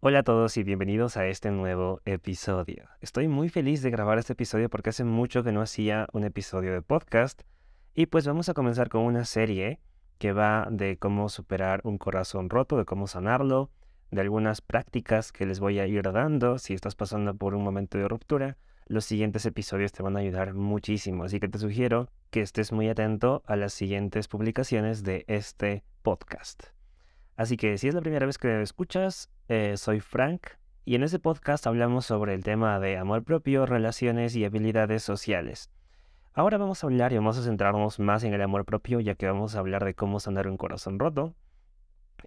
Hola a todos y bienvenidos a este nuevo episodio. Estoy muy feliz de grabar este episodio porque hace mucho que no hacía un episodio de podcast y pues vamos a comenzar con una serie que va de cómo superar un corazón roto, de cómo sanarlo, de algunas prácticas que les voy a ir dando si estás pasando por un momento de ruptura. Los siguientes episodios te van a ayudar muchísimo, así que te sugiero que estés muy atento a las siguientes publicaciones de este podcast. Así que si es la primera vez que me escuchas, eh, soy Frank y en este podcast hablamos sobre el tema de amor propio, relaciones y habilidades sociales. Ahora vamos a hablar y vamos a centrarnos más en el amor propio ya que vamos a hablar de cómo sanar un corazón roto.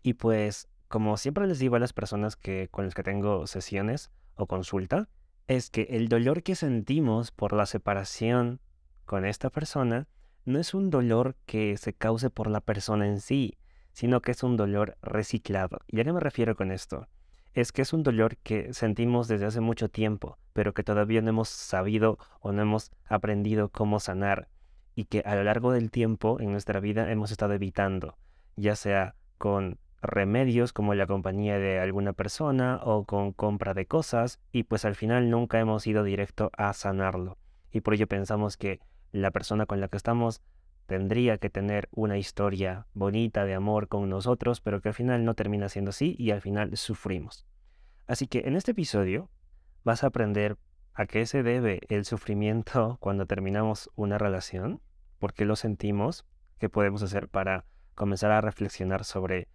Y pues, como siempre les digo a las personas que, con las que tengo sesiones o consulta, es que el dolor que sentimos por la separación con esta persona no es un dolor que se cause por la persona en sí, sino que es un dolor reciclado. ¿Y a qué me refiero con esto? Es que es un dolor que sentimos desde hace mucho tiempo, pero que todavía no hemos sabido o no hemos aprendido cómo sanar y que a lo largo del tiempo en nuestra vida hemos estado evitando, ya sea con remedios como la compañía de alguna persona o con compra de cosas y pues al final nunca hemos ido directo a sanarlo. Y por ello pensamos que la persona con la que estamos tendría que tener una historia bonita de amor con nosotros, pero que al final no termina siendo así y al final sufrimos. Así que en este episodio vas a aprender a qué se debe el sufrimiento cuando terminamos una relación, por qué lo sentimos, qué podemos hacer para comenzar a reflexionar sobre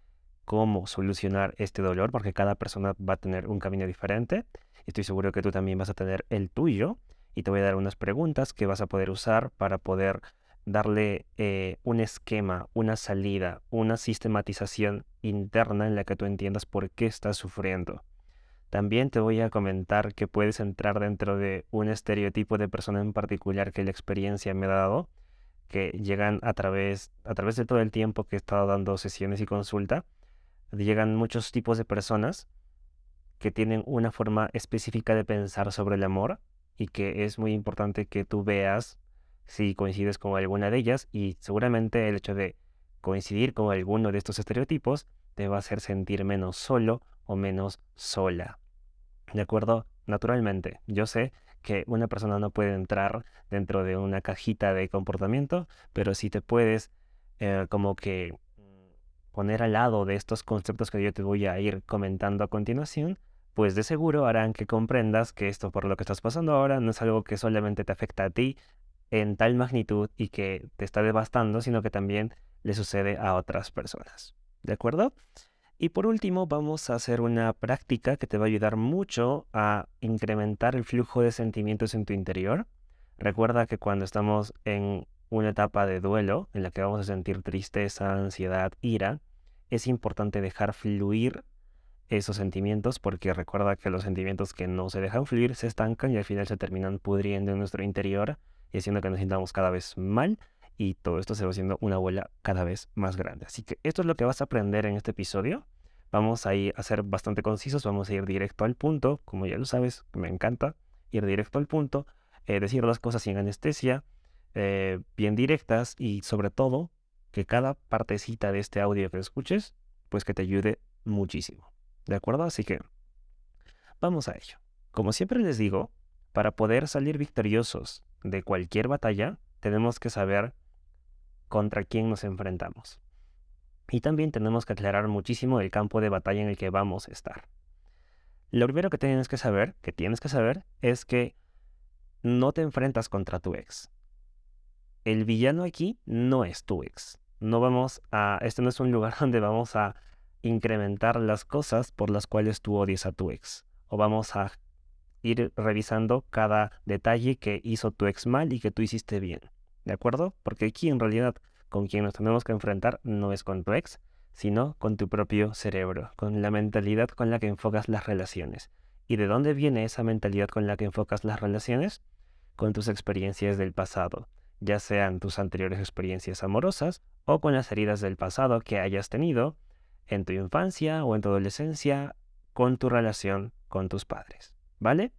cómo solucionar este dolor, porque cada persona va a tener un camino diferente. Estoy seguro que tú también vas a tener el tuyo y te voy a dar unas preguntas que vas a poder usar para poder darle eh, un esquema, una salida, una sistematización interna en la que tú entiendas por qué estás sufriendo. También te voy a comentar que puedes entrar dentro de un estereotipo de persona en particular que la experiencia me ha dado, que llegan a través, a través de todo el tiempo que he estado dando sesiones y consulta, llegan muchos tipos de personas que tienen una forma específica de pensar sobre el amor y que es muy importante que tú veas si coincides con alguna de ellas y seguramente el hecho de coincidir con alguno de estos estereotipos te va a hacer sentir menos solo o menos sola. ¿De acuerdo? Naturalmente, yo sé que una persona no puede entrar dentro de una cajita de comportamiento, pero si te puedes eh, como que poner al lado de estos conceptos que yo te voy a ir comentando a continuación, pues de seguro harán que comprendas que esto por lo que estás pasando ahora no es algo que solamente te afecta a ti, en tal magnitud y que te está devastando, sino que también le sucede a otras personas. ¿De acuerdo? Y por último, vamos a hacer una práctica que te va a ayudar mucho a incrementar el flujo de sentimientos en tu interior. Recuerda que cuando estamos en una etapa de duelo, en la que vamos a sentir tristeza, ansiedad, ira, es importante dejar fluir esos sentimientos porque recuerda que los sentimientos que no se dejan fluir se estancan y al final se terminan pudriendo en nuestro interior y haciendo que nos sintamos cada vez mal y todo esto se va haciendo una bola cada vez más grande. Así que esto es lo que vas a aprender en este episodio. Vamos a ir a ser bastante concisos, vamos a ir directo al punto, como ya lo sabes, me encanta ir directo al punto, eh, decir las cosas sin anestesia, eh, bien directas y sobre todo que cada partecita de este audio que escuches, pues que te ayude muchísimo. ¿De acuerdo? Así que vamos a ello. Como siempre les digo, para poder salir victoriosos de cualquier batalla, tenemos que saber contra quién nos enfrentamos. Y también tenemos que aclarar muchísimo el campo de batalla en el que vamos a estar. Lo primero que tienes que saber, que tienes que saber, es que no te enfrentas contra tu ex. El villano aquí no es tu ex. No vamos a, este no es un lugar donde vamos a incrementar las cosas por las cuales tú odias a tu ex. O vamos a ir revisando cada detalle que hizo tu ex mal y que tú hiciste bien. ¿De acuerdo? Porque aquí en realidad con quien nos tenemos que enfrentar no es con tu ex, sino con tu propio cerebro, con la mentalidad con la que enfocas las relaciones. ¿Y de dónde viene esa mentalidad con la que enfocas las relaciones? Con tus experiencias del pasado, ya sean tus anteriores experiencias amorosas o con las heridas del pasado que hayas tenido en tu infancia o en tu adolescencia con tu relación con tus padres. ¿Vale?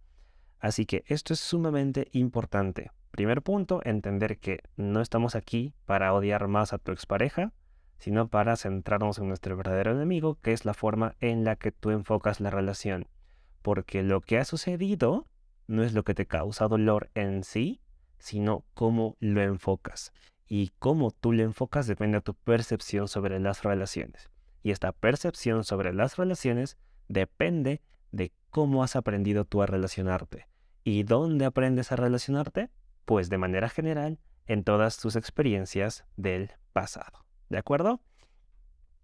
Así que esto es sumamente importante. Primer punto, entender que no estamos aquí para odiar más a tu expareja, sino para centrarnos en nuestro verdadero enemigo, que es la forma en la que tú enfocas la relación. Porque lo que ha sucedido no es lo que te causa dolor en sí, sino cómo lo enfocas. Y cómo tú lo enfocas depende de tu percepción sobre las relaciones. Y esta percepción sobre las relaciones depende de cómo has aprendido tú a relacionarte. ¿Y dónde aprendes a relacionarte? Pues de manera general en todas tus experiencias del pasado. ¿De acuerdo?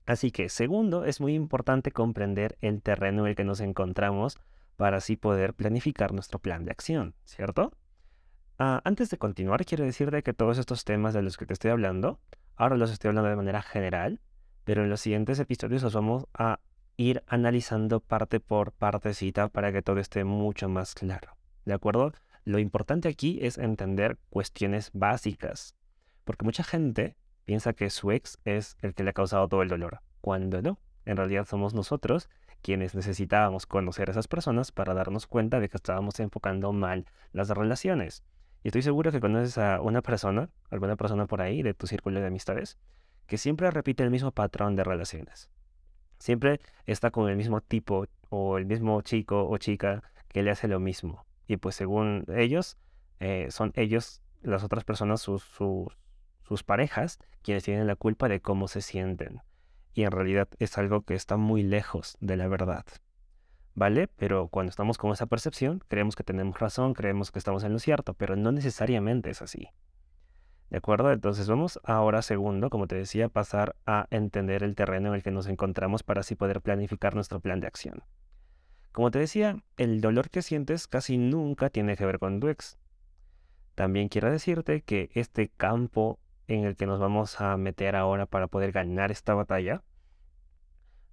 Así que, segundo, es muy importante comprender el terreno en el que nos encontramos para así poder planificar nuestro plan de acción, ¿cierto? Ah, antes de continuar, quiero decirte que todos estos temas de los que te estoy hablando, ahora los estoy hablando de manera general, pero en los siguientes episodios los vamos a ir analizando parte por partecita para que todo esté mucho más claro. ¿De acuerdo? Lo importante aquí es entender cuestiones básicas, porque mucha gente piensa que su ex es el que le ha causado todo el dolor, cuando no. En realidad somos nosotros quienes necesitábamos conocer a esas personas para darnos cuenta de que estábamos enfocando mal las relaciones. Y estoy seguro que conoces a una persona, alguna persona por ahí de tu círculo de amistades, que siempre repite el mismo patrón de relaciones. Siempre está con el mismo tipo o el mismo chico o chica que le hace lo mismo. Y pues según ellos, eh, son ellos, las otras personas, sus, sus, sus parejas, quienes tienen la culpa de cómo se sienten. Y en realidad es algo que está muy lejos de la verdad. ¿Vale? Pero cuando estamos con esa percepción, creemos que tenemos razón, creemos que estamos en lo cierto, pero no necesariamente es así. ¿De acuerdo? Entonces vamos ahora, segundo, como te decía, pasar a entender el terreno en el que nos encontramos para así poder planificar nuestro plan de acción. Como te decía, el dolor que sientes casi nunca tiene que ver con tu ex. También quiero decirte que este campo en el que nos vamos a meter ahora para poder ganar esta batalla,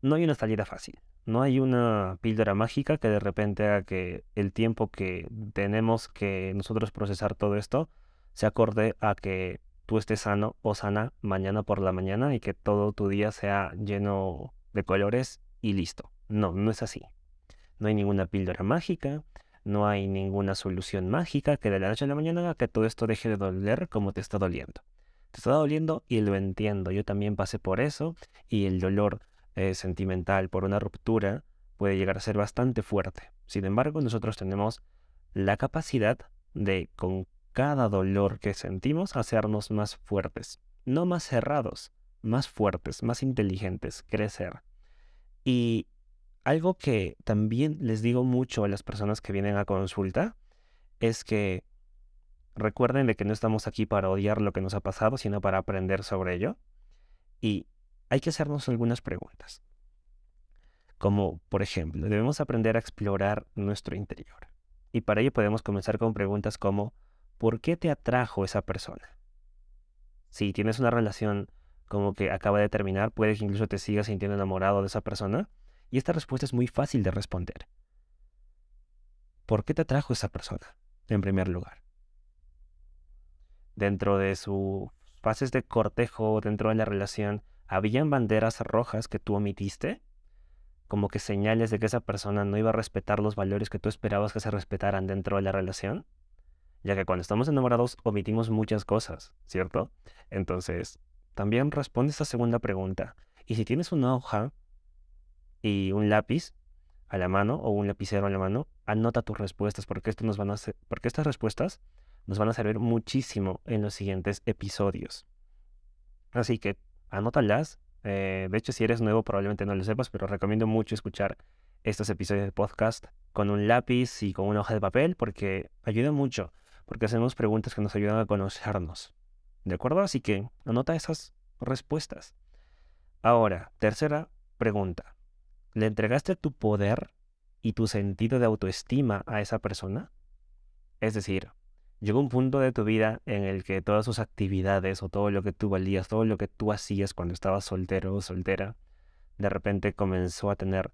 no hay una salida fácil. No hay una píldora mágica que de repente haga que el tiempo que tenemos que nosotros procesar todo esto se acorde a que tú estés sano o sana mañana por la mañana y que todo tu día sea lleno de colores y listo. No, no es así. No hay ninguna píldora mágica, no hay ninguna solución mágica que de la noche a la mañana haga que todo esto deje de doler como te está doliendo. Te está doliendo y lo entiendo. Yo también pasé por eso y el dolor eh, sentimental por una ruptura puede llegar a ser bastante fuerte. Sin embargo, nosotros tenemos la capacidad de, con cada dolor que sentimos hacernos más fuertes, no más cerrados, más fuertes, más inteligentes, crecer. Y algo que también les digo mucho a las personas que vienen a consulta es que recuerden de que no estamos aquí para odiar lo que nos ha pasado, sino para aprender sobre ello. Y hay que hacernos algunas preguntas. Como, por ejemplo, debemos aprender a explorar nuestro interior. Y para ello podemos comenzar con preguntas como, ¿por qué te atrajo esa persona? Si tienes una relación como que acaba de terminar, puede que incluso te sigas sintiendo enamorado de esa persona. Y esta respuesta es muy fácil de responder. ¿Por qué te atrajo esa persona? En primer lugar. Dentro de sus fases de cortejo, dentro de la relación, ¿habían banderas rojas que tú omitiste? Como que señales de que esa persona no iba a respetar los valores que tú esperabas que se respetaran dentro de la relación? Ya que cuando estamos enamorados omitimos muchas cosas, ¿cierto? Entonces, también responde esta segunda pregunta. Y si tienes una hoja y un lápiz a la mano o un lapicero a la mano, anota tus respuestas porque, esto nos van a porque estas respuestas nos van a servir muchísimo en los siguientes episodios. Así que anótalas. Eh, de hecho, si eres nuevo probablemente no lo sepas, pero recomiendo mucho escuchar estos episodios de podcast con un lápiz y con una hoja de papel porque ayuda mucho porque hacemos preguntas que nos ayudan a conocernos. ¿De acuerdo? Así que anota esas respuestas. Ahora, tercera pregunta. ¿Le entregaste tu poder y tu sentido de autoestima a esa persona? Es decir, llegó un punto de tu vida en el que todas sus actividades o todo lo que tú valías, todo lo que tú hacías cuando estabas soltero o soltera, de repente comenzó a tener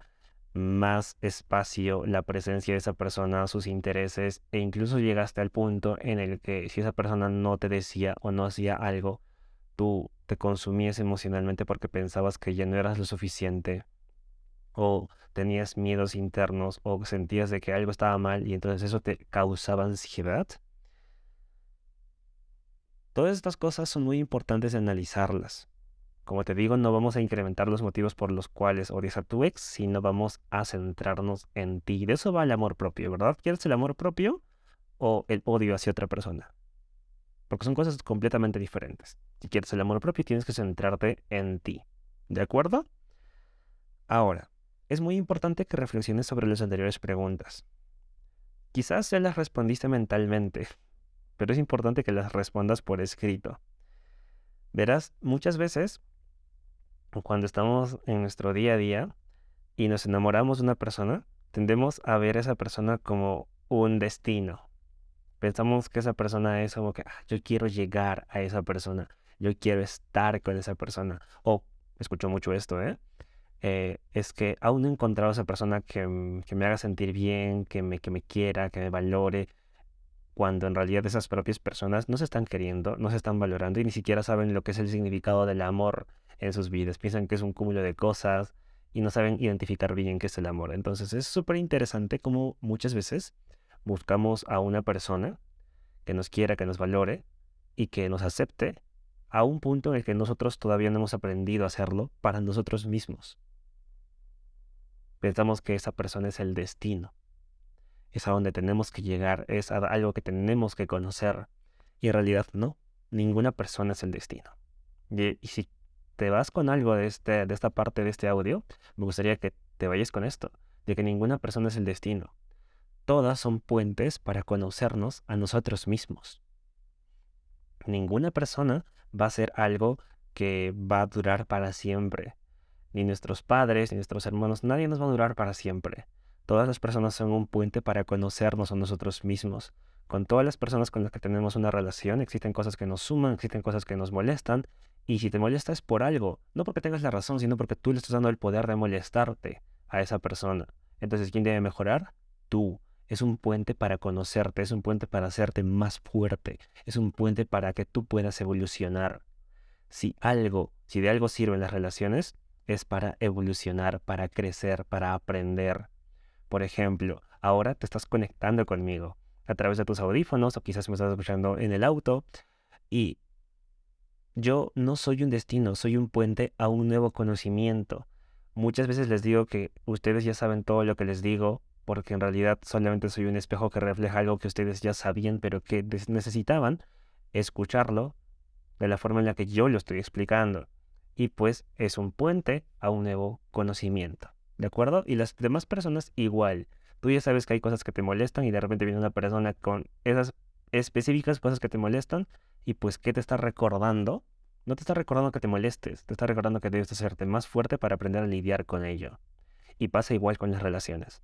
más espacio la presencia de esa persona, sus intereses, e incluso llegaste al punto en el que si esa persona no te decía o no hacía algo, tú te consumías emocionalmente porque pensabas que ya no eras lo suficiente, o tenías miedos internos, o sentías de que algo estaba mal y entonces eso te causaba ansiedad. Todas estas cosas son muy importantes de analizarlas Como te digo, no vamos a incrementar los motivos por los cuales odias a tu ex, sino vamos a centrarnos en ti. De eso va el amor propio, ¿verdad? ¿Quieres el amor propio o el odio hacia otra persona? Porque son cosas completamente diferentes. Si quieres el amor propio, tienes que centrarte en ti. ¿De acuerdo? Ahora, es muy importante que reflexiones sobre las anteriores preguntas. Quizás ya las respondiste mentalmente, pero es importante que las respondas por escrito. Verás, muchas veces, cuando estamos en nuestro día a día y nos enamoramos de una persona, tendemos a ver a esa persona como un destino. Pensamos que esa persona es como que ah, yo quiero llegar a esa persona, yo quiero estar con esa persona. O, escucho mucho esto, ¿eh? ¿eh? es que aún no he encontrado a esa persona que, me haga sentir bien, que me, que me quiera, que me valore, cuando en realidad esas propias personas no se están queriendo, no se están valorando y ni siquiera saben lo que es el significado del amor en sus vidas. Piensan que es un cúmulo de cosas y no saben identificar bien qué es el amor. Entonces es súper interesante cómo muchas veces buscamos a una persona que nos quiera, que nos valore y que nos acepte a un punto en el que nosotros todavía no hemos aprendido a hacerlo para nosotros mismos. Pensamos que esa persona es el destino es a donde tenemos que llegar, es algo que tenemos que conocer. Y en realidad no, ninguna persona es el destino. Y, si te vas con algo de, este, de esta parte de este audio, me gustaría que te vayas con esto, de que ninguna persona es el destino. Todas son puentes para conocernos a nosotros mismos. Ninguna persona va a ser algo que va a durar para siempre. Ni nuestros padres, ni nuestros hermanos, nadie nos va a durar para siempre. Todas las personas son un puente para conocernos a nosotros mismos. Con todas las personas con las que tenemos una relación, existen cosas que nos suman, existen cosas que nos molestan, y si te molesta es por algo, no porque tengas la razón, sino porque tú le estás dando el poder de molestarte a esa persona. Entonces, ¿quién debe mejorar? Tú. Es un puente para conocerte, es un puente para hacerte más fuerte, es un puente para que tú puedas evolucionar. Si algo, si de algo sirven las relaciones, es para evolucionar, para crecer, para aprender. Por ejemplo, ahora te estás conectando conmigo a través de tus audífonos o quizás me estás escuchando en el auto y yo no soy un destino, soy un puente a un nuevo conocimiento. Muchas veces les digo que ustedes ya saben todo lo que les digo porque en realidad solamente soy un espejo que refleja algo que ustedes ya sabían pero que necesitaban escucharlo de la forma en la que yo lo estoy explicando. Y pues es un puente a un nuevo conocimiento. ¿De acuerdo? Y las demás personas igual. Tú ya sabes que hay cosas que te molestan y de repente viene una persona con esas específicas cosas que te molestan y pues ¿qué te está recordando? No te está recordando que te molestes, te está recordando que debes hacerte más fuerte para aprender a lidiar con ello. Y pasa igual con las relaciones.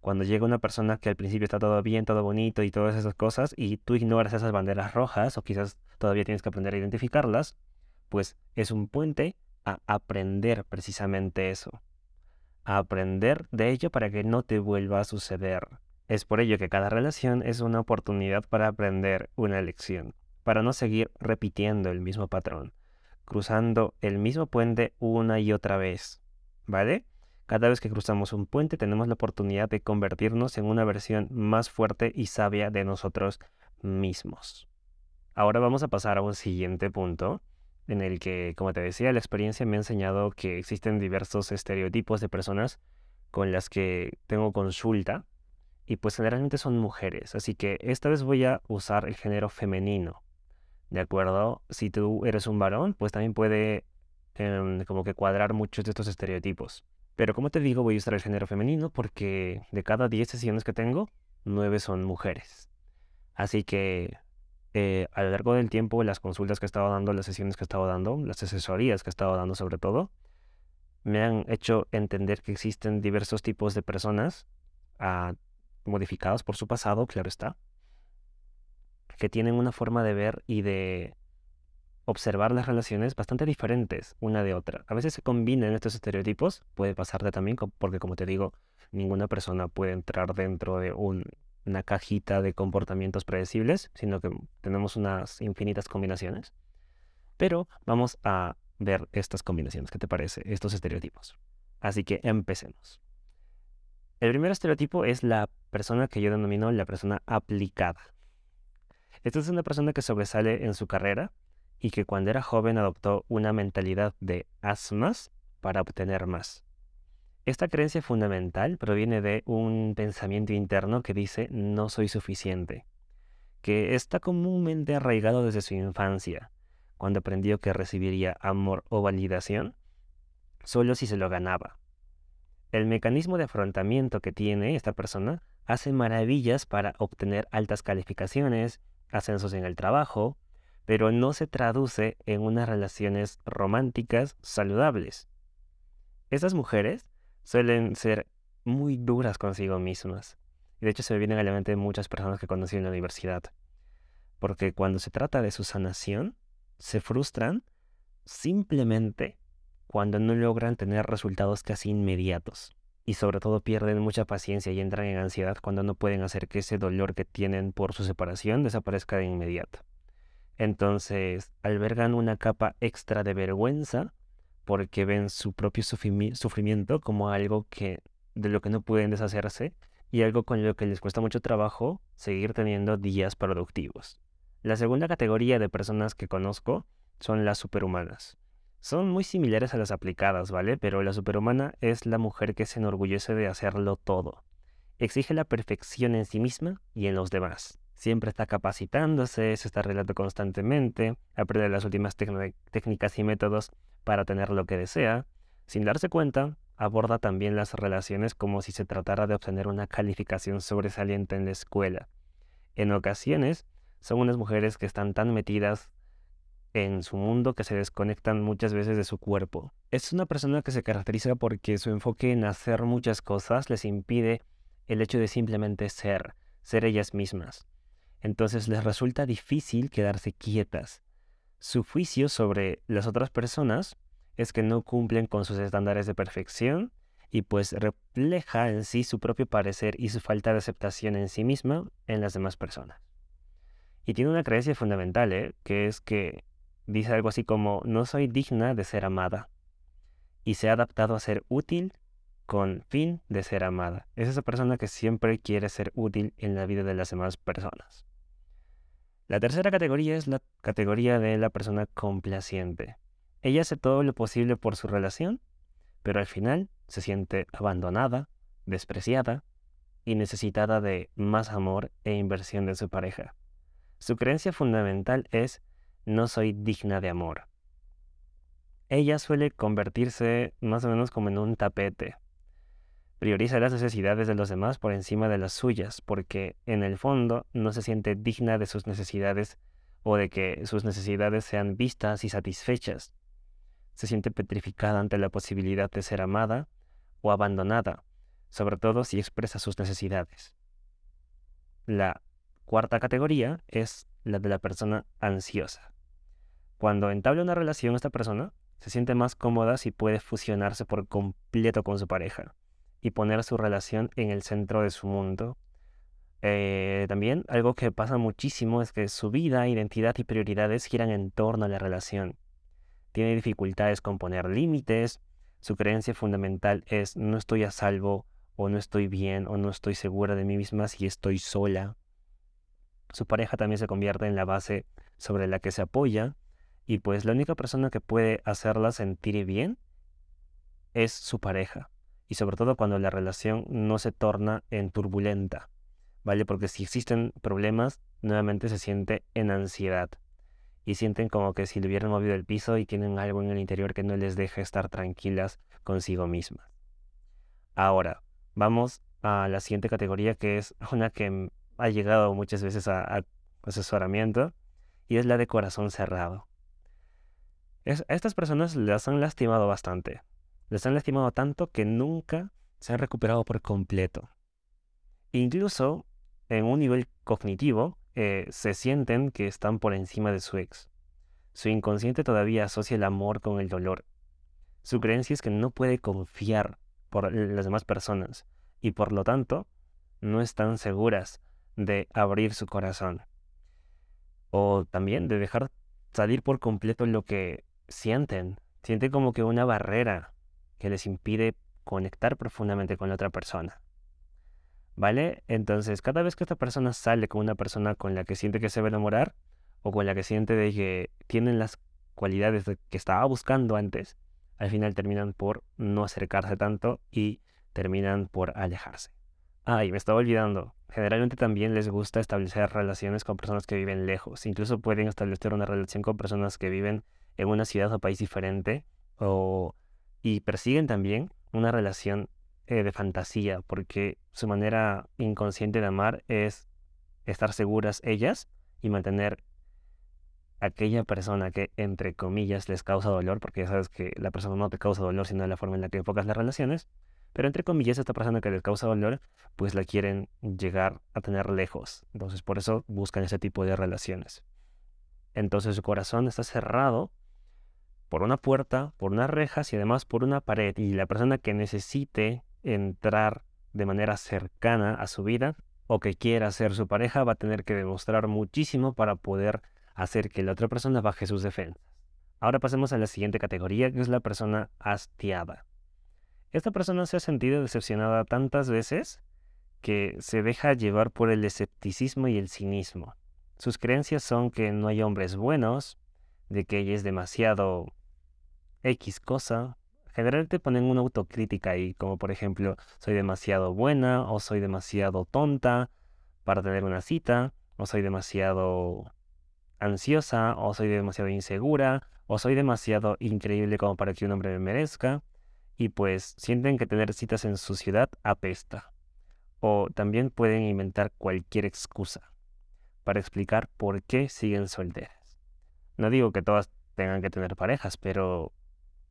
Cuando llega una persona que al principio está todo bien, todo bonito y todas esas cosas, y tú ignoras esas banderas rojas, o quizás todavía tienes que aprender a identificarlas, pues es un puente a aprender precisamente eso aprender de ello para que no te vuelva a suceder. Es por ello que cada relación es una oportunidad para aprender una lección, para no seguir repitiendo el mismo patrón, cruzando el mismo puente una y otra vez. ¿Vale? Cada vez que cruzamos un puente tenemos la oportunidad de convertirnos en una versión más fuerte y sabia de nosotros mismos. Ahora vamos a pasar a un siguiente punto, en el que, como te decía, la experiencia me ha enseñado que existen diversos estereotipos de personas con las que tengo consulta y pues generalmente son mujeres, así que esta vez voy a usar el género femenino, ¿de acuerdo? Si tú eres un varón, pues también puede em, como que cuadrar muchos de estos estereotipos. Pero como te digo, voy a usar el género femenino porque de cada 10 sesiones que tengo, 9 son mujeres. Así que eh, a lo largo del tiempo, las consultas que he estado dando, las sesiones que he estado dando, las asesorías que he estado dando sobre todo, me han hecho entender que existen diversos tipos de personas ah, modificadas por su pasado, claro está, que tienen una forma de ver y de observar las relaciones bastante diferentes una de otra. A veces se combinan estos estereotipos, puede pasarte también, porque como te digo, ninguna persona puede entrar dentro de un una cajita de comportamientos predecibles, sino que tenemos unas infinitas combinaciones. Pero vamos a ver estas combinaciones, ¿qué te parece? Estos estereotipos. Así que empecemos. El primer estereotipo es la persona que yo denomino la persona aplicada. Esta es una persona que sobresale en su carrera y que cuando era joven adoptó una mentalidad de haz más para obtener más. Esta creencia fundamental proviene de un pensamiento interno que dice no soy suficiente, que está comúnmente arraigado desde su infancia, cuando aprendió que recibiría amor o validación solo si se lo ganaba. El mecanismo de afrontamiento que tiene esta persona hace maravillas para obtener altas calificaciones, ascensos en el trabajo, pero no se traduce en unas relaciones románticas saludables. Estas mujeres suelen ser muy duras consigo mismas. Y de hecho se me vienen a la mente muchas personas que conocí en la universidad. Porque cuando se trata de su sanación, se frustran simplemente cuando no logran tener resultados casi inmediatos. Y sobre todo pierden mucha paciencia y entran en ansiedad cuando no pueden hacer que ese dolor que tienen por su separación desaparezca de inmediato. Entonces albergan una capa extra de vergüenza porque ven su propio sufrimiento como algo que de lo que no pueden deshacerse y algo con lo que les cuesta mucho trabajo seguir teniendo días productivos. La segunda categoría de personas que conozco son las superhumanas. Son muy similares a las aplicadas, ¿vale? Pero la superhumana es la mujer que se enorgullece de hacerlo todo. Exige la perfección en sí misma y en los demás. Siempre está capacitándose, se está arreglando constantemente, aprende las últimas técnicas y métodos para tener lo que desea. Sin darse cuenta, aborda también las relaciones como si se tratara de obtener una calificación sobresaliente en la escuela. En ocasiones, son unas mujeres que están tan metidas en su mundo que se desconectan muchas veces de su cuerpo. Es una persona que se caracteriza porque su enfoque en hacer muchas cosas les impide el hecho de simplemente ser, ser ellas mismas. Entonces les resulta difícil quedarse quietas. Su juicio sobre las otras personas es que no cumplen con sus estándares de perfección y pues refleja en sí su propio parecer y su falta de aceptación en sí misma en las demás personas. Y tiene una creencia fundamental, ¿eh? que es que dice algo así como, no soy digna de ser amada. Y se ha adaptado a ser útil con fin de ser amada. Es esa persona que siempre quiere ser útil en la vida de las demás personas. La tercera categoría es la categoría de la persona complaciente. Ella hace todo lo posible por su relación, pero al final se siente abandonada, despreciada y necesitada de más amor e inversión de su pareja. Su creencia fundamental es no soy digna de amor. Ella suele convertirse más o menos como en un tapete. Prioriza las necesidades de los demás por encima de las suyas, porque en el fondo no se siente digna de sus necesidades o de que sus necesidades sean vistas y satisfechas. Se siente petrificada ante la posibilidad de ser amada o abandonada, sobre todo si expresa sus necesidades. La cuarta categoría es la de la persona ansiosa. Cuando entabla una relación esta persona, se siente más cómoda si puede fusionarse por completo con su pareja y poner su relación en el centro de su mundo. Eh, también algo que pasa muchísimo es que su vida, identidad y prioridades giran en torno a la relación. Tiene dificultades con poner límites, su creencia fundamental es no estoy a salvo o no estoy bien o no estoy segura de mí misma si estoy sola. Su pareja también se convierte en la base sobre la que se apoya y pues la única persona que puede hacerla sentir bien es su pareja. Y sobre todo cuando la relación no se torna en turbulenta. ¿Vale? Porque si existen problemas, nuevamente se siente en ansiedad. Y sienten como que si le hubieran movido el piso y tienen algo en el interior que no les deja estar tranquilas consigo mismas. Ahora, vamos a la siguiente categoría que es una que ha llegado muchas veces a asesoramiento y es la de corazón cerrado a estas personas las han lastimado bastante. Les han lastimado tanto que nunca se han recuperado por completo. Incluso en un nivel cognitivo eh, se sienten que están por encima de su ex. Su inconsciente todavía asocia el amor con el dolor. Su creencia es que no puede confiar por las demás personas y por lo tanto no están seguras de abrir su corazón. O también de dejar salir por completo lo que sienten, sienten como que una barrera que les impide conectar profundamente con la otra persona. ¿Vale? Entonces, cada vez que esta persona sale con una persona con la que siente que se va a enamorar, o con la que siente de que tienen las cualidades que estaba buscando antes, al final terminan por no acercarse tanto y terminan por alejarse. Ah, y me estaba olvidando. Generalmente también les gusta establecer relaciones con personas que viven lejos. Incluso pueden establecer una relación con personas que viven en una ciudad o país diferente. O... Y persiguen también una relación eh, de fantasía, porque su manera inconsciente de amar es estar seguras ellas y mantener aquella persona que, entre comillas, les causa dolor, porque ya sabes que la persona no te causa dolor, sino la forma en la que enfocas las relaciones, pero entre comillas, esta persona que les causa dolor, pues la quieren llegar a tener lejos. Entonces por eso buscan ese tipo de relaciones. Entonces su corazón está cerrado por una puerta, por unas rejas y además por una pared. Y la persona que necesite entrar de manera cercana a su vida o que quiera ser su pareja va a tener que demostrar muchísimo para poder hacer que la otra persona baje sus defensas. Ahora pasemos a la siguiente categoría, que es la persona hastiada. Esta persona se ha sentido decepcionada tantas veces que se deja llevar por el escepticismo y el cinismo. Sus creencias son que no hay hombres buenos, de que ella es demasiado X cosa. Generalmente ponen una autocrítica ahí, como por ejemplo, soy demasiado buena o soy demasiado tonta para tener una cita, o soy demasiado ansiosa, o soy demasiado insegura, o soy demasiado increíble como para que un hombre me merezca y pues sienten que tener citas en su ciudad apesta. O también pueden inventar cualquier excusa para explicar por qué siguen solteras. No digo que todas tengan que tener parejas, pero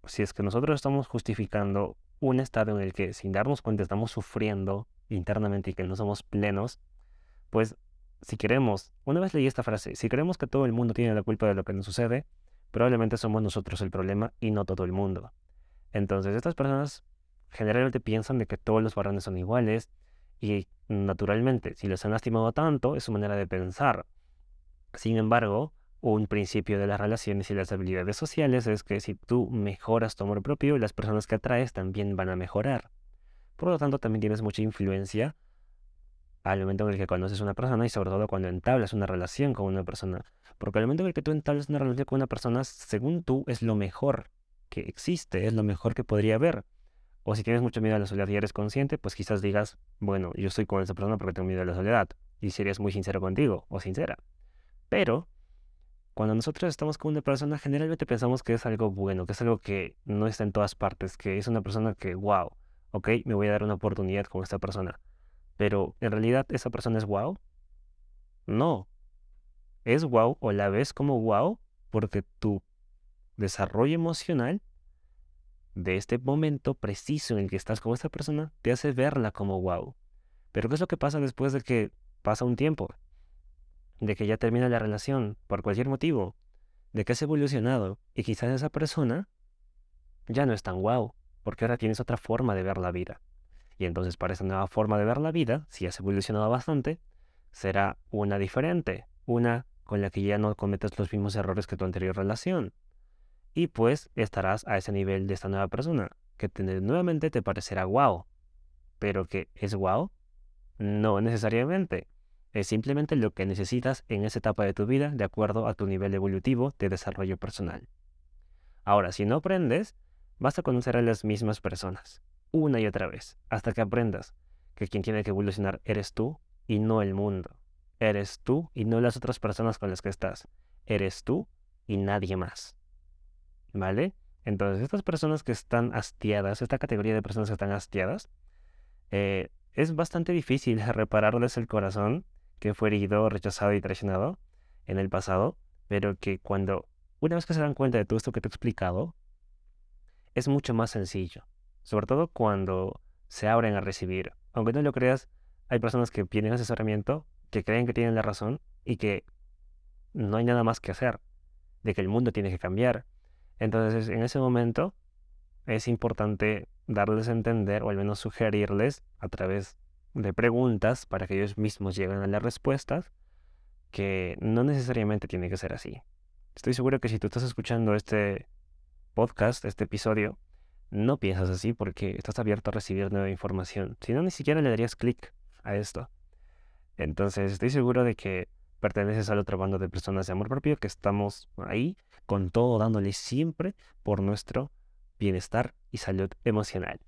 si es que nosotros estamos justificando un estado en el que sin darnos cuenta estamos sufriendo internamente y que no somos plenos, pues si queremos, una vez leí esta frase, si creemos que todo el mundo tiene la culpa de lo que nos sucede, probablemente somos nosotros el problema y no todo el mundo. Entonces, estas personas generalmente piensan de que todos los varones son iguales y naturalmente, si les han lastimado tanto, es su manera de pensar. Sin embargo, un principio de las relaciones y las habilidades sociales es que si tú mejoras tu amor propio, las personas que atraes también van a mejorar. Por lo tanto, también tienes mucha influencia al momento en el que conoces a una persona y sobre todo cuando entablas una relación con una persona. Porque al momento en el que tú entablas una relación con una persona, según tú, es lo mejor que existe, es lo mejor que podría haber. O si tienes mucho miedo a la soledad y eres consciente, pues quizás digas, bueno, yo estoy con esa persona porque tengo miedo a la soledad. Y serías muy sincero contigo o sincera. Pero cuando nosotros estamos con una persona, generalmente pensamos que es algo bueno, que es algo que no está en todas partes, que es una persona que, wow, ok, me voy a dar una oportunidad con esta persona. Pero en realidad esa persona es wow. No. Es wow o la ves como wow porque tú desarrollo emocional de este momento preciso en el que estás con esta persona te hace verla como wow. Pero ¿qué es lo que pasa después de que pasa un tiempo? De que ya termina la relación por cualquier motivo, de que has evolucionado y quizás esa persona ya no es tan wow, porque ahora tienes otra forma de ver la vida. Y entonces para esa nueva forma de ver la vida, si has evolucionado bastante, será una diferente, una con la que ya no cometes los mismos errores que tu anterior relación y pues estarás a ese nivel de esta nueva persona, que nuevamente te parecerá wow. Pero que es wow, no necesariamente. Es simplemente lo que necesitas en esa etapa de tu vida de acuerdo a tu nivel evolutivo de desarrollo personal. Ahora, si no aprendes, vas a conocer a las mismas personas, una y otra vez, hasta que aprendas que quien tiene que evolucionar eres tú y no el mundo. Eres tú y no las otras personas con las que estás. Eres tú y nadie más. ¿Vale? Entonces, estas personas que están hastiadas, esta categoría de personas que están hastiadas, eh, es bastante difícil repararles el corazón que fue herido, rechazado y traicionado en el pasado, pero que cuando, una vez que se dan cuenta de todo esto que te he explicado, es mucho más sencillo. Sobre todo cuando se abren a recibir. Aunque no lo creas, hay personas que piden asesoramiento, que creen que tienen la razón y que no hay nada más que hacer, de que el mundo tiene que cambiar, entonces, en ese momento es importante darles a entender o al menos sugerirles a través de preguntas para que ellos mismos lleguen a las respuestas que no necesariamente tiene que ser así. Estoy seguro que si tú estás escuchando este podcast, este episodio, no piensas así porque estás abierto a recibir nueva información. Si no, ni siquiera le darías clic a esto. Entonces, estoy seguro de que perteneces al otro bando de personas de amor propio que estamos ahí con todo dándole siempre por nuestro bienestar y salud emocional.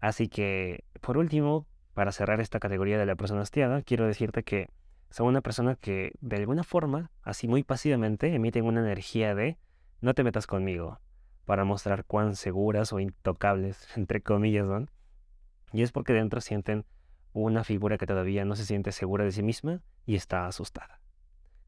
Así que, por último, para cerrar esta categoría de la persona hastiada, quiero decirte que son una persona que de alguna forma, así muy pasivamente, emiten una energía de no te metas conmigo, para mostrar cuán seguras o intocables, entre comillas, son. Y es porque dentro sienten una figura que todavía no se siente segura de sí misma y está asustada.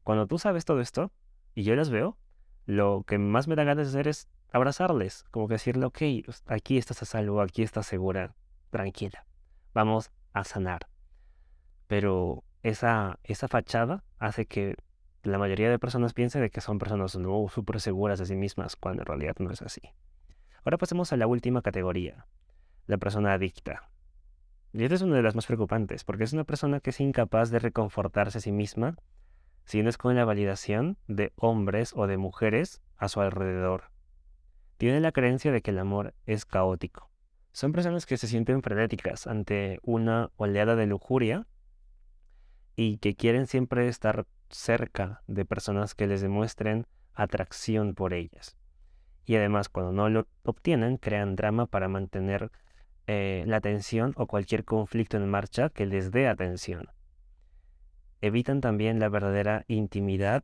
Cuando tú sabes todo esto, y yo las veo, lo que más me da ganas de hacer es abrazarles, como que decirle, ok, aquí estás a salvo, aquí estás segura, tranquila, vamos a sanar. Pero esa, esa fachada hace que la mayoría de personas piensen de que son personas no súper seguras de sí mismas, cuando en realidad no es así. Ahora pasemos a la última categoría, la persona adicta. Y esta es una de las más preocupantes, porque es una persona que es incapaz de reconfortarse a sí misma si no es con la validación de hombres o de mujeres a su alrededor. Tiene la creencia de que el amor es caótico. Son personas que se sienten frenéticas ante una oleada de lujuria y que quieren siempre estar cerca de personas que les demuestren atracción por ellas. Y además, cuando no lo obtienen, crean drama para mantener eh, la atención o cualquier conflicto en marcha que les dé atención. Evitan también la verdadera intimidad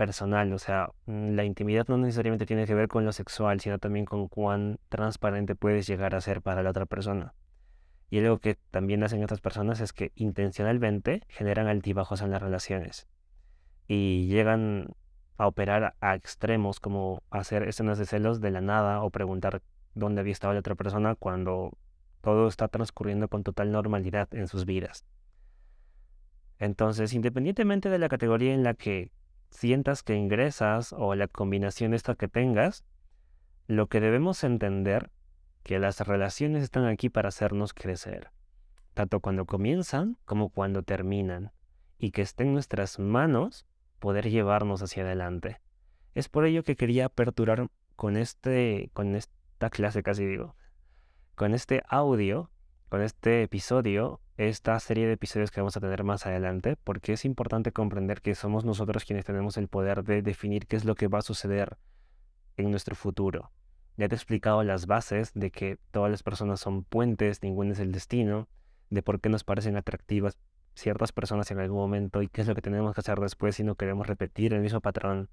personal, o sea, mm, la intimidad no necesariamente tiene que ver con lo sexual, sino también con cuán transparente puedes llegar a ser para la otra persona. Y algo que también hacen estas personas es que intencionalmente generan altibajos en las relaciones y llegan a operar a extremos como hacer escenas de celos de la nada o preguntar dónde había estado la otra persona cuando todo está transcurriendo con total normalidad en sus vidas. Entonces, independientemente de la categoría en la que sientas que ingresas o la combinación esta que tengas, lo que debemos entender que las relaciones están aquí para hacernos crecer, tanto cuando comienzan como cuando terminan, y que esté en nuestras manos poder llevarnos hacia adelante. Es por ello que quería aperturar con este, con este clase casi digo, con este audio, con este episodio, esta serie de episodios que vamos a tener más adelante, porque es importante comprender que somos nosotros quienes tenemos el poder de definir qué es lo que va a suceder en nuestro futuro. Ya te he explicado las bases de que todas las personas son puentes, ninguno es el destino, de por qué nos parecen atractivas ciertas personas en algún momento y qué es lo que tenemos que hacer después si no queremos repetir el mismo patrón.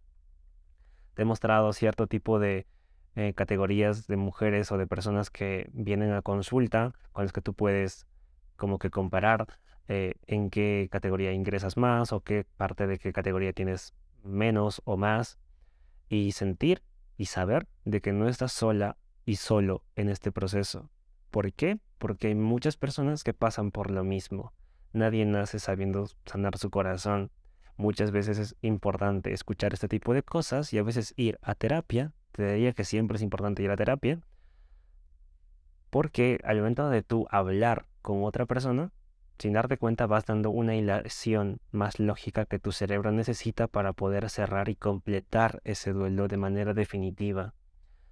Te he mostrado cierto tipo de eh, categorías de mujeres o de personas que vienen a consulta con las que tú puedes como que comparar eh, en qué categoría ingresas más o qué parte de qué categoría tienes menos o más y sentir y saber de que no estás sola y solo en este proceso. ¿Por qué? Porque hay muchas personas que pasan por lo mismo. Nadie nace sabiendo sanar su corazón. Muchas veces es importante escuchar este tipo de cosas y a veces ir a terapia te diría que siempre es importante ir a terapia, porque al momento de tú hablar con otra persona, sin darte cuenta vas dando una hilación más lógica que tu cerebro necesita para poder cerrar y completar ese duelo de manera definitiva.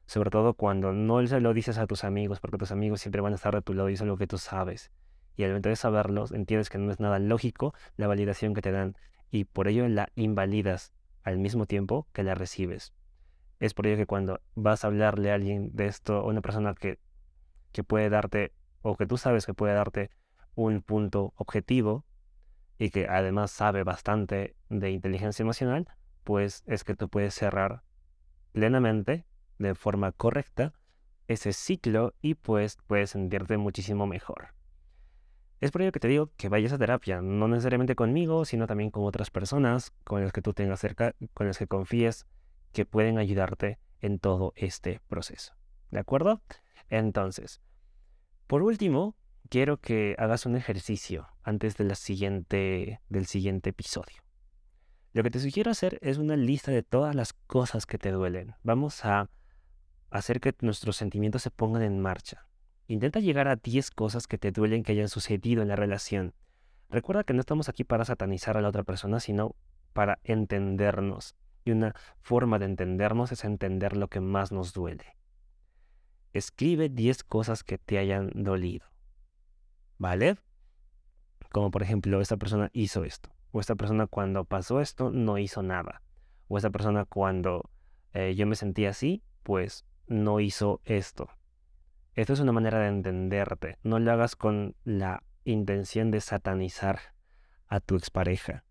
Sobre todo cuando no se lo dices a tus amigos, porque tus amigos siempre van a estar de tu lado y eso es lo que tú sabes. Y al momento de saberlo, entiendes que no es nada lógico la validación que te dan y por ello la invalidas al mismo tiempo que la recibes. Es por ello que cuando vas a hablarle a alguien de esto, a una persona que, que puede darte, o que tú sabes que puede darte un punto objetivo y que además sabe bastante de inteligencia emocional, pues es que tú puedes cerrar plenamente, de forma correcta, ese ciclo y pues puedes sentirte muchísimo mejor. Es por ello que te digo que vayas a terapia, no necesariamente conmigo, sino también con otras personas con las que tú tengas cerca, con las que confíes que pueden ayudarte en todo este proceso. ¿De acuerdo? Entonces, por último, quiero que hagas un ejercicio antes siguiente, del siguiente episodio. Lo que te sugiero hacer es una lista de todas las cosas que te duelen. Vamos a hacer que nuestros sentimientos se pongan en marcha. Intenta llegar a 10 cosas que te duelen que hayan sucedido en la relación. Recuerda que no estamos aquí para satanizar a la otra persona, sino para entendernos. Y una forma de entendernos es entender lo que más nos duele. Escribe 10 cosas que te hayan dolido. ¿Vale? Como por ejemplo, esta persona hizo esto. O esta persona cuando pasó esto no hizo nada. O esta persona cuando eh, yo me sentí así, pues no hizo esto. Esto es una manera de entenderte. No lo hagas con la intención de satanizar a tu expareja,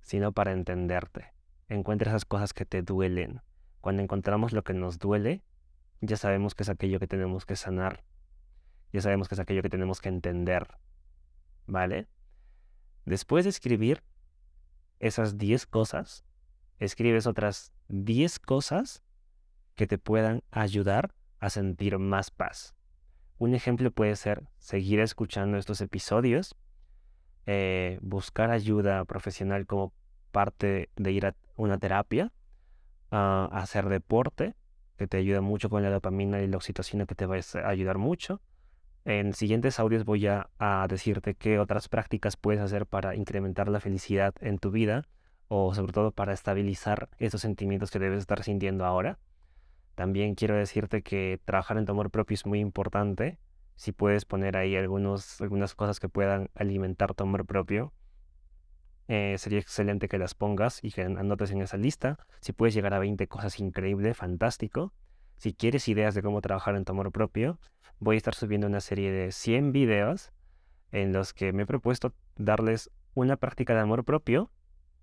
sino para entenderte. Encuentra esas cosas que te duelen. Cuando encontramos lo que nos duele, ya sabemos que es aquello que tenemos que sanar. Ya sabemos que es aquello que tenemos que entender. ¿Vale? Después de escribir, esas 10 cosas, escribes otras 10 cosas que te puedan ayudar a sentir más paz. Un ejemplo puede ser seguir escuchando estos episodios, eh, buscar ayuda profesional como parte de ir a una terapia, a hacer deporte, que te ayuda mucho con la dopamina y la oxitocina, que te va a ayudar mucho. En siguientes audios voy a, decirte qué otras prácticas puedes hacer para incrementar la felicidad en tu vida o sobre todo para estabilizar esos sentimientos que debes estar sintiendo ahora. También quiero decirte que trabajar en tu amor propio es muy importante. Si puedes poner ahí algunos, algunas cosas que puedan alimentar tu amor propio, eh, sería excelente que las pongas y que anotes en esa lista. Si puedes llegar a 20 cosas increíble, fantástico. Si quieres ideas de cómo trabajar en tu amor propio, voy a estar subiendo una serie de 100 videos en los que me he propuesto darles una práctica de amor propio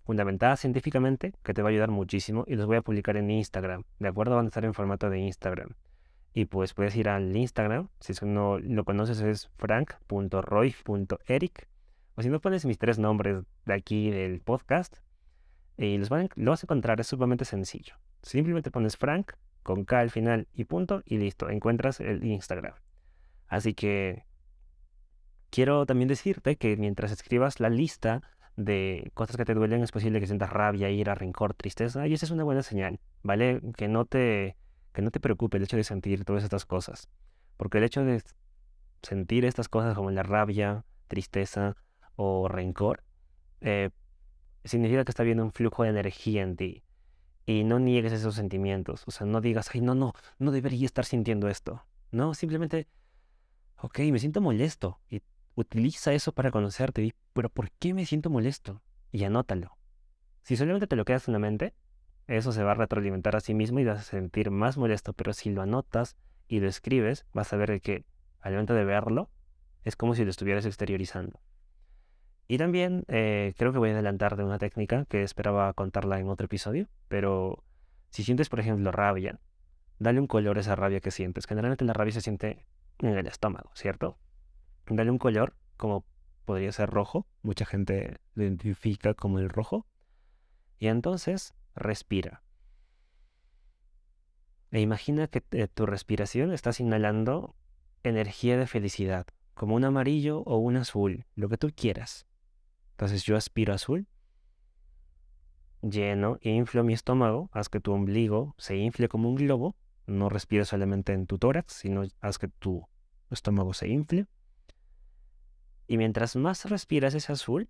fundamentada científicamente que te va a ayudar muchísimo y los voy a publicar en Instagram. ¿De acuerdo? Van a estar en formato de Instagram. Y pues puedes ir al Instagram, si no lo conoces es frank.roy.eric. O si no pones mis tres nombres de aquí del podcast, y los van, lo vas a encontrar, es sumamente sencillo. Simplemente pones Frank con K al final y punto y listo, encuentras el Instagram. Así que quiero también decirte que mientras escribas la lista de cosas que te duelen, es posible que sientas rabia, ira, rencor, tristeza, y esa es una buena señal, ¿vale? Que no te, que no te preocupe el hecho de sentir todas estas cosas, porque el hecho de sentir estas cosas como la rabia, tristeza o rencor, eh, significa que está habiendo un flujo de energía en ti y no niegues esos sentimientos. O sea, no digas, ay, no, no, no debería estar sintiendo esto. No, simplemente, ok, me siento molesto. Y utiliza eso para conocerte. Pero ¿por qué me siento molesto? Y anótalo. Si solamente te lo quedas en la mente, eso se va a retroalimentar a sí mismo y vas a sentir más molesto. Pero si lo anotas y lo escribes, vas a ver que al momento de verlo, es como si lo estuvieras exteriorizando. Y también eh, creo que voy a adelantar de una técnica que esperaba contarla en otro episodio, pero si sientes, por ejemplo, rabia, dale un color a esa rabia que sientes. Generalmente la rabia se siente en el estómago, ¿cierto? Dale un color, como podría ser rojo, mucha gente lo identifica como el rojo, y entonces respira. E imagina que eh, tu respiración estás inhalando energía de felicidad, como un amarillo o un azul, lo que tú quieras. Entonces yo aspiro azul, lleno, inflo mi estómago, haz que tu ombligo se infle como un globo, no respires solamente en tu tórax, sino haz que tu estómago se infle. Y mientras más respiras ese azul,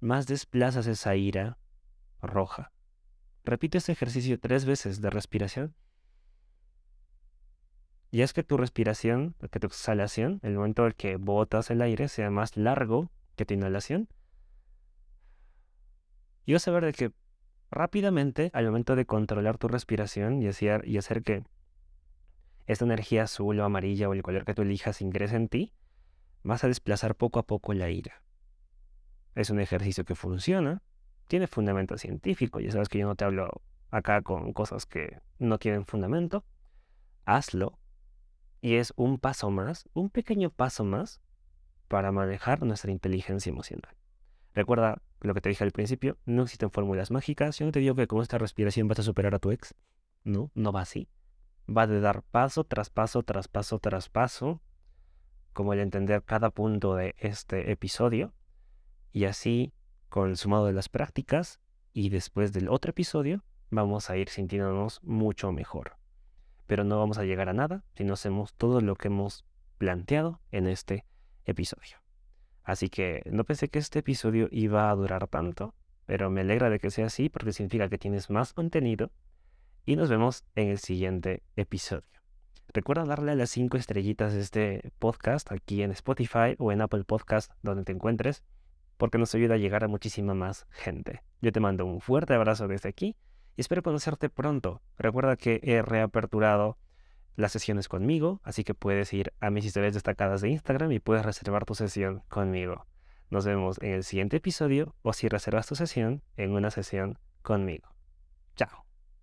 más desplazas esa ira roja. Repite este ejercicio tres veces de respiración. Y es que tu respiración, que tu exhalación, el momento en que botas el aire, sea más largo que tu inhalación, y vas ver de que rápidamente, al momento de controlar tu respiración y hacer, y hacer que esta energía azul o amarilla o el color que tú elijas ingrese en ti, vas a desplazar poco a poco la ira. Es un ejercicio que funciona, tiene fundamento científico, ya sabes que yo no te hablo acá con cosas que no tienen fundamento. Hazlo y es un paso más, un pequeño paso más para manejar nuestra inteligencia emocional. Recuerda lo que te dije al principio, no existen fórmulas mágicas. Yo no te digo que con esta respiración vas a superar a tu ex. No, no va así. Va de dar paso tras paso, tras paso, tras paso, como el entender cada punto de este episodio. Y así, con el sumado de las prácticas y después del otro episodio, vamos a ir sintiéndonos mucho mejor. Pero no vamos a llegar a nada si no hacemos todo lo que hemos planteado en este episodio. Así que no pensé que este episodio iba a durar tanto, pero me alegra de que sea así porque significa que tienes más contenido y nos vemos en el siguiente episodio. Recuerda darle a las 5 estrellitas de este podcast aquí en Spotify o en Apple Podcast donde te encuentres porque nos ayuda a llegar a muchísima más gente. Yo te mando un fuerte abrazo desde aquí y espero conocerte pronto. Recuerda que he reaperturado las sesiones conmigo, así que puedes ir a mis historias destacadas de Instagram y puedes reservar tu sesión conmigo. Nos vemos en el siguiente episodio o si reservas tu sesión en una sesión conmigo. Chao.